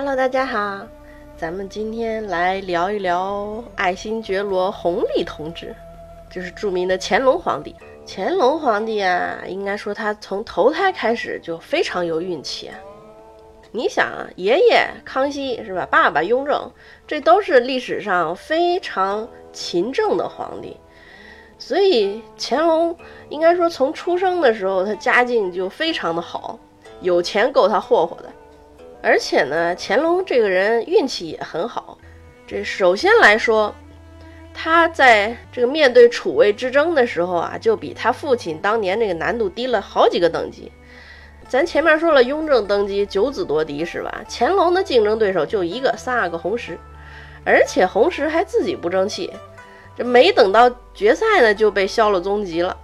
Hello，大家好，咱们今天来聊一聊爱新觉罗弘历同志，就是著名的乾隆皇帝。乾隆皇帝啊，应该说他从投胎开始就非常有运气啊。你想啊，爷爷康熙是吧？爸爸雍正，这都是历史上非常勤政的皇帝，所以乾隆应该说从出生的时候他家境就非常的好，有钱够他霍霍的。而且呢，乾隆这个人运气也很好。这首先来说，他在这个面对储位之争的时候啊，就比他父亲当年这个难度低了好几个等级。咱前面说了，雍正登基九子夺嫡是吧？乾隆的竞争对手就一个，三个红石，而且红石还自己不争气，这没等到决赛呢就被削了踪迹了，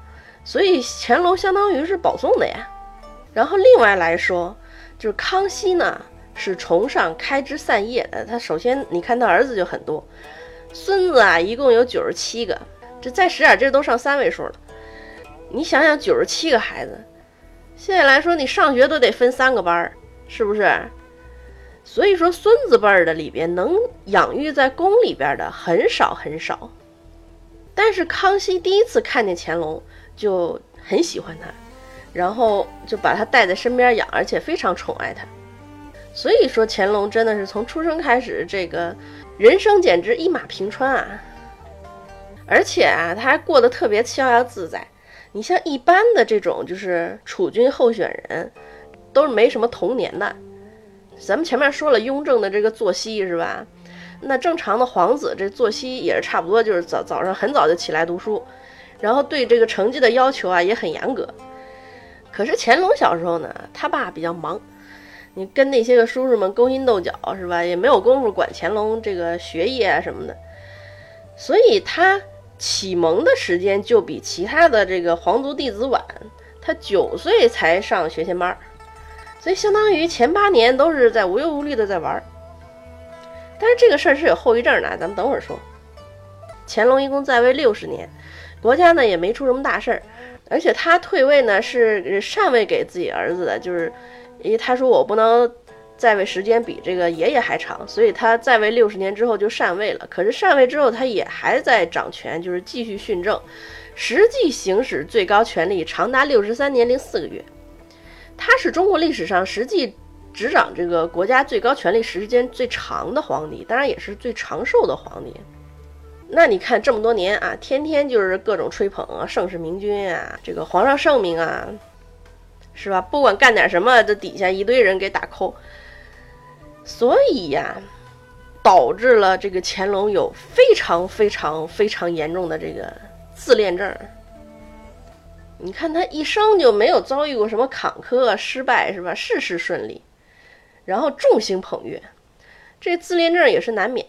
所以乾隆相当于是保送的呀。然后另外来说，就是康熙呢是崇尚开枝散叶的，他首先你看他儿子就很多，孙子啊一共有九十七个，这再使点劲都上三位数了。你想想九十七个孩子。现在来说，你上学都得分三个班儿，是不是？所以说，孙子辈儿的里边能养育在宫里边的很少很少。但是康熙第一次看见乾隆，就很喜欢他，然后就把他带在身边养，而且非常宠爱他。所以说，乾隆真的是从出生开始，这个人生简直一马平川啊！而且啊，他还过得特别逍遥自在。你像一般的这种就是储君候选人，都是没什么童年的。咱们前面说了雍正的这个作息是吧？那正常的皇子这作息也是差不多，就是早早上很早就起来读书，然后对这个成绩的要求啊也很严格。可是乾隆小时候呢，他爸比较忙，你跟那些个叔叔们勾心斗角是吧？也没有功夫管乾隆这个学业啊什么的，所以他。启蒙的时间就比其他的这个皇族弟子晚，他九岁才上学前班，所以相当于前八年都是在无忧无虑的在玩。但是这个事儿是有后遗症的，咱们等会儿说。乾隆一共在位六十年，国家呢也没出什么大事儿，而且他退位呢是禅位给自己儿子的，就是因为他说我不能。在位时间比这个爷爷还长，所以他在位六十年之后就禅位了。可是禅位之后，他也还在掌权，就是继续训政，实际行使最高权力长达六十三年零四个月。他是中国历史上实际执掌这个国家最高权力时间最长的皇帝，当然也是最长寿的皇帝。那你看这么多年啊，天天就是各种吹捧啊，盛世明君啊，这个皇上圣明啊，是吧？不管干点什么，这底下一堆人给打 call。所以呀，导致了这个乾隆有非常非常非常严重的这个自恋症。你看他一生就没有遭遇过什么坎坷失败，是吧？事事顺利，然后众星捧月，这自恋症也是难免。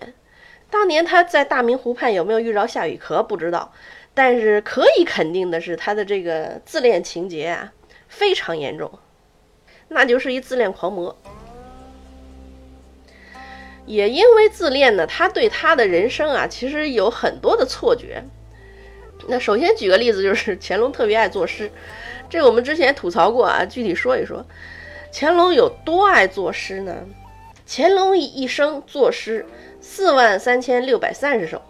当年他在大明湖畔有没有遇着夏雨荷不知道，但是可以肯定的是他的这个自恋情节啊非常严重，那就是一自恋狂魔。也因为自恋呢，他对他的人生啊，其实有很多的错觉。那首先举个例子，就是乾隆特别爱作诗，这我们之前吐槽过啊，具体说一说，乾隆有多爱作诗呢？乾隆一一生作诗四万三千六百三十首，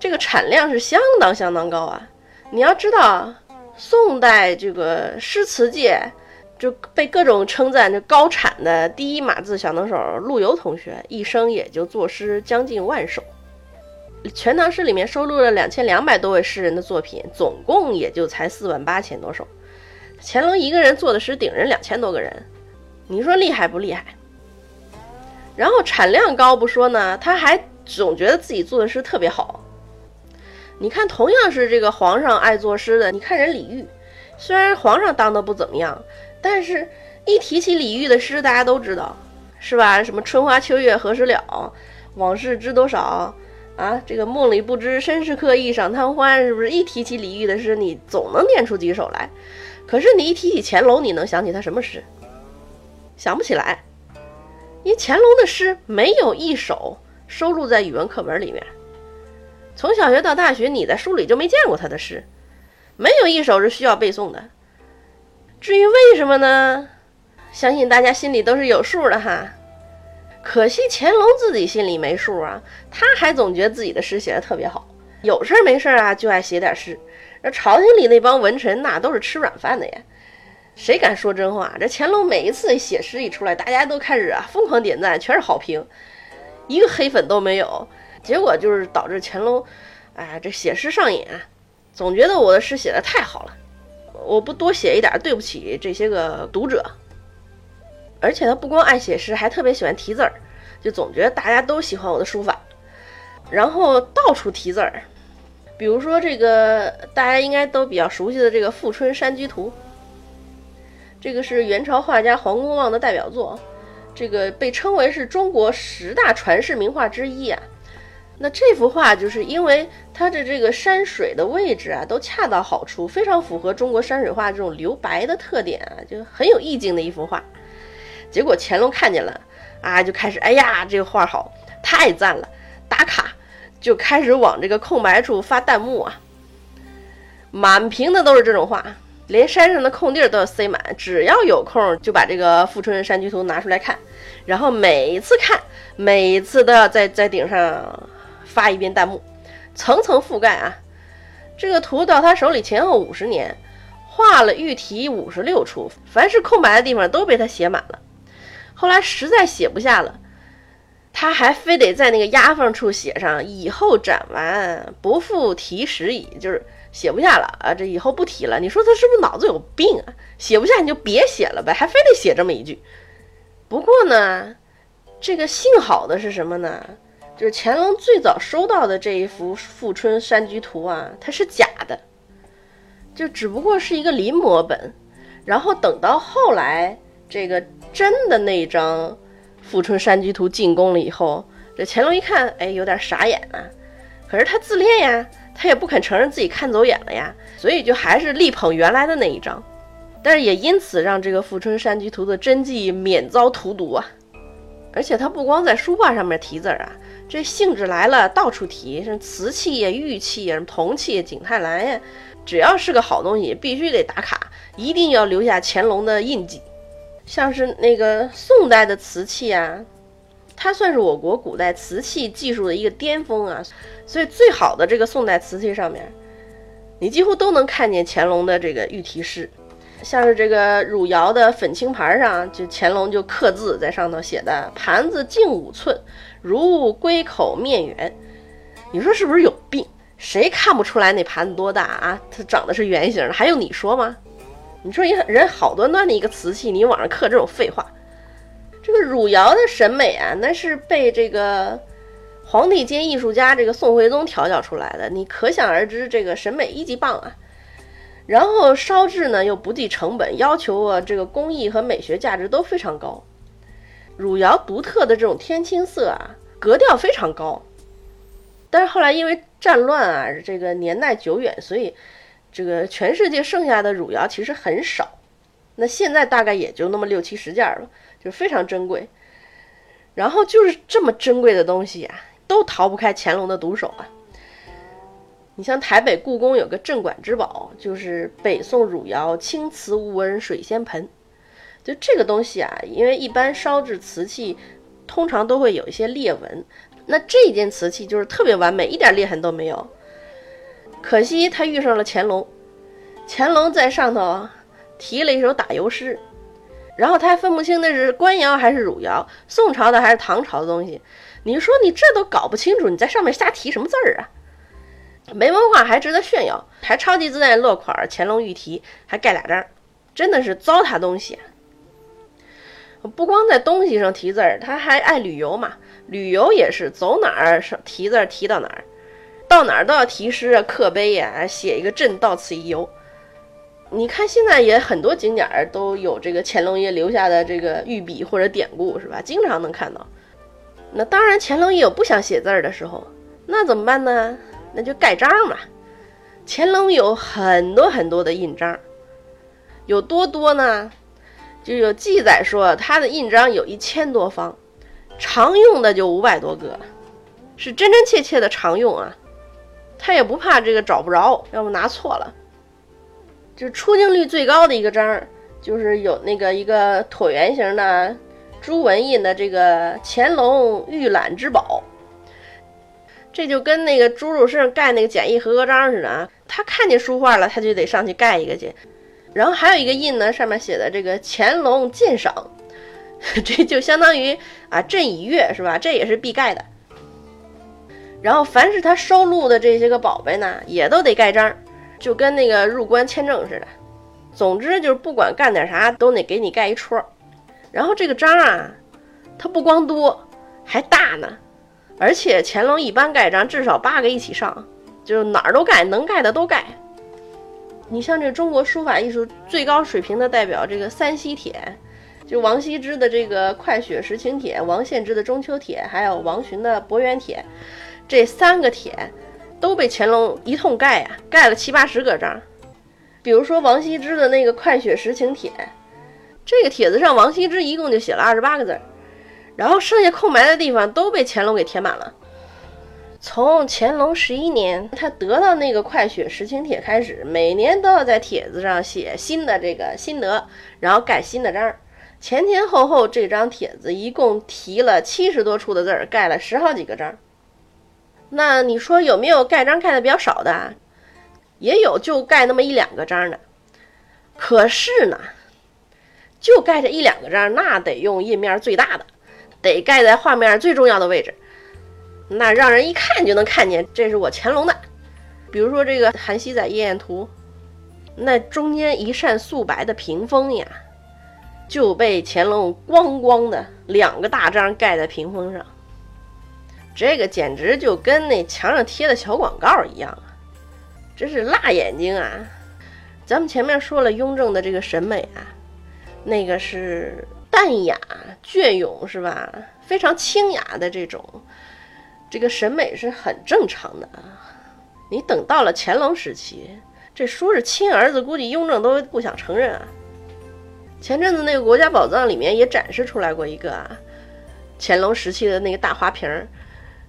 这个产量是相当相当高啊！你要知道，宋代这个诗词界。就被各种称赞，这高产的第一码字小能手陆游同学，一生也就作诗将近万首，《全唐诗》里面收录了两千两百多位诗人的作品，总共也就才四万八千多首。乾隆一个人做的诗顶人两千多个人，你说厉害不厉害？然后产量高不说呢，他还总觉得自己做的诗特别好。你看，同样是这个皇上爱作诗的，你看人李煜，虽然皇上当的不怎么样。但是，一提起李煜的诗，大家都知道，是吧？什么“春花秋月何时了，往事知多少”啊？这个“梦里不知身是客，一晌贪欢”，是不是？一提起李煜的诗，你总能念出几首来。可是你一提起乾隆，你能想起他什么诗？想不起来。因为乾隆的诗没有一首收录在语文课本里面。从小学到大学，你在书里就没见过他的诗，没有一首是需要背诵的。至于为什么呢？相信大家心里都是有数的哈。可惜乾隆自己心里没数啊，他还总觉得自己的诗写的特别好，有事儿没事儿啊就爱写点诗。那朝廷里那帮文臣那都是吃软饭的呀，谁敢说真话？这乾隆每一次写诗一出来，大家都开始啊疯狂点赞，全是好评，一个黑粉都没有。结果就是导致乾隆，哎，这写诗上瘾，总觉得我的诗写的太好了。我不多写一点，对不起这些个读者。而且他不光爱写诗，还特别喜欢题字儿，就总觉得大家都喜欢我的书法，然后到处题字儿。比如说这个大家应该都比较熟悉的这个《富春山居图》，这个是元朝画家黄公望的代表作，这个被称为是中国十大传世名画之一啊。那这幅画就是因为它的这个山水的位置啊，都恰到好处，非常符合中国山水画这种留白的特点啊，就很有意境的一幅画。结果乾隆看见了啊，就开始哎呀，这个画好，太赞了，打卡，就开始往这个空白处发弹幕啊，满屏的都是这种画，连山上的空地都要塞满，只要有空就把这个《富春山居图》拿出来看，然后每一次看，每一次都要在在顶上。发一遍弹幕，层层覆盖啊！这个图到他手里前后五十年，画了御题五十六处，凡是空白的地方都被他写满了。后来实在写不下了，他还非得在那个压缝处写上“以后展完，不复题时矣”，就是写不下了啊！这以后不提了。你说他是不是脑子有病啊？写不下你就别写了呗，还非得写这么一句。不过呢，这个幸好的是什么呢？就是乾隆最早收到的这一幅《富春山居图》啊，它是假的，就只不过是一个临摹本。然后等到后来这个真的那张《富春山居图》进宫了以后，这乾隆一看，哎，有点傻眼啊。可是他自恋呀，他也不肯承认自己看走眼了呀，所以就还是力捧原来的那一张。但是也因此让这个《富春山居图》的真迹免遭荼毒啊。而且他不光在书画上面题字啊。这兴致来了，到处提，什么瓷器呀、玉器呀、铜器、景泰蓝呀，只要是个好东西，必须得打卡，一定要留下乾隆的印记。像是那个宋代的瓷器啊，它算是我国古代瓷器技术的一个巅峰啊。所以最好的这个宋代瓷器上面，你几乎都能看见乾隆的这个御题诗。像是这个汝窑的粉青盘上，就乾隆就刻字在上头写的“盘子径五寸，如龟口面圆”。你说是不是有病？谁看不出来那盘子多大啊？它长得是圆形的，还用你说吗？你说一人好端端的一个瓷器，你往上刻这种废话，这个汝窑的审美啊，那是被这个皇帝兼艺术家这个宋徽宗调教出来的，你可想而知，这个审美一级棒啊。然后烧制呢又不计成本，要求啊这个工艺和美学价值都非常高。汝窑独特的这种天青色啊，格调非常高。但是后来因为战乱啊，这个年代久远，所以这个全世界剩下的汝窑其实很少。那现在大概也就那么六七十件了，就非常珍贵。然后就是这么珍贵的东西啊，都逃不开乾隆的毒手啊。你像台北故宫有个镇馆之宝，就是北宋汝窑青瓷无纹水仙盆。就这个东西啊，因为一般烧制瓷器通常都会有一些裂纹，那这件瓷器就是特别完美，一点裂痕都没有。可惜它遇上了乾隆，乾隆在上头提了一首打油诗，然后他还分不清那是官窑还是汝窑，宋朝的还是唐朝的东西。你说你这都搞不清楚，你在上面瞎提什么字儿啊？没文化还值得炫耀，还超级自带落款乾隆御题，还盖俩章，真的是糟蹋东西。不光在东西上题字儿，他还爱旅游嘛，旅游也是走哪儿上题字儿题到哪儿，到哪儿都要题诗啊、刻碑呀，写一个朕到此一游。你看现在也很多景点儿都有这个乾隆爷留下的这个御笔或者典故，是吧？经常能看到。那当然，乾隆也有不想写字儿的时候，那怎么办呢？那就盖章嘛。乾隆有很多很多的印章，有多多呢？就有记载说他的印章有一千多方，常用的就五百多个，是真真切切的常用啊。他也不怕这个找不着，要不拿错了。就出镜率最高的一个章，就是有那个一个椭圆形的朱文印的这个乾隆御览之宝，这就跟那个朱入胜盖那个简易合格章似的啊。他看见书画了，他就得上去盖一个去。然后还有一个印呢，上面写的这个乾隆鉴赏，这就相当于啊朕已阅是吧？这也是必盖的。然后凡是他收录的这些个宝贝呢，也都得盖章，就跟那个入关签证似的。总之就是不管干点啥，都得给你盖一戳。然后这个章啊，它不光多，还大呢。而且乾隆一般盖章至少八个一起上，就是哪儿都盖，能盖的都盖。你像这中国书法艺术最高水平的代表，这个三溪帖，就王羲之的这个《快雪时晴帖》，王献之的《中秋帖》，还有王洵的《博远帖》。这三个帖都被乾隆一通盖呀，盖了七八十个章。比如说王羲之的那个《快雪时晴帖》，这个帖子上王羲之一共就写了二十八个字，然后剩下空白的地方都被乾隆给填满了。从乾隆十一年他得到那个《快雪时晴帖》开始，每年都要在帖子上写新的这个心得，然后盖新的章。前前后后这张帖子一共提了七十多处的字儿，盖了十好几个章。那你说有没有盖章盖的比较少的？也有，就盖那么一两个章的。可是呢，就盖这一两个章，那得用印面最大的，得盖在画面最重要的位置，那让人一看就能看见这是我乾隆的。比如说这个《韩熙载夜宴图》，那中间一扇素白的屏风呀，就被乾隆咣咣的两个大章盖在屏风上。这个简直就跟那墙上贴的小广告一样啊！真是辣眼睛啊！咱们前面说了雍正的这个审美啊，那个是淡雅隽永是吧？非常清雅的这种，这个审美是很正常的啊。你等到了乾隆时期，这说是亲儿子，估计雍正都不想承认啊。前阵子那个国家宝藏里面也展示出来过一个啊，乾隆时期的那个大花瓶儿。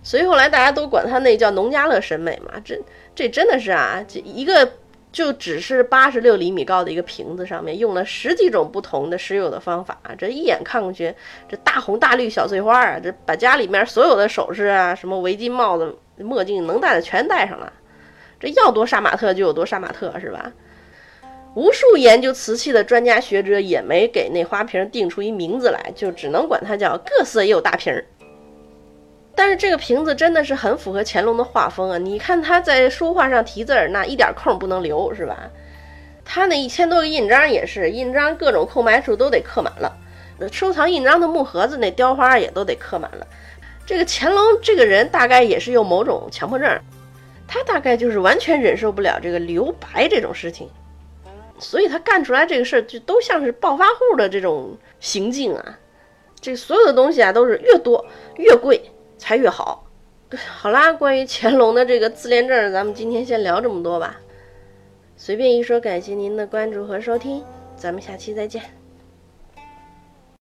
所以后来大家都管他那叫农家乐审美嘛，这这真的是啊，这一个就只是八十六厘米高的一个瓶子上面用了十几种不同的施釉的方法，这一眼看过去，这大红大绿小碎花啊，这把家里面所有的首饰啊，什么围巾、帽子、墨镜能戴的全戴上了，这要多杀马特就有多杀马特是吧？无数研究瓷器的专家学者也没给那花瓶定出一名字来，就只能管它叫各色釉大瓶儿。但是这个瓶子真的是很符合乾隆的画风啊！你看他在书画上题字儿，那一点空不能留，是吧？他那一千多个印章也是，印章各种空白处都得刻满了。那收藏印章的木盒子那雕花也都得刻满了。这个乾隆这个人大概也是有某种强迫症，他大概就是完全忍受不了这个留白这种事情，所以他干出来这个事儿就都像是暴发户的这种行径啊！这所有的东西啊都是越多越贵。才越好。好啦，关于乾隆的这个自恋症，咱们今天先聊这么多吧。随便一说，感谢您的关注和收听，咱们下期再见。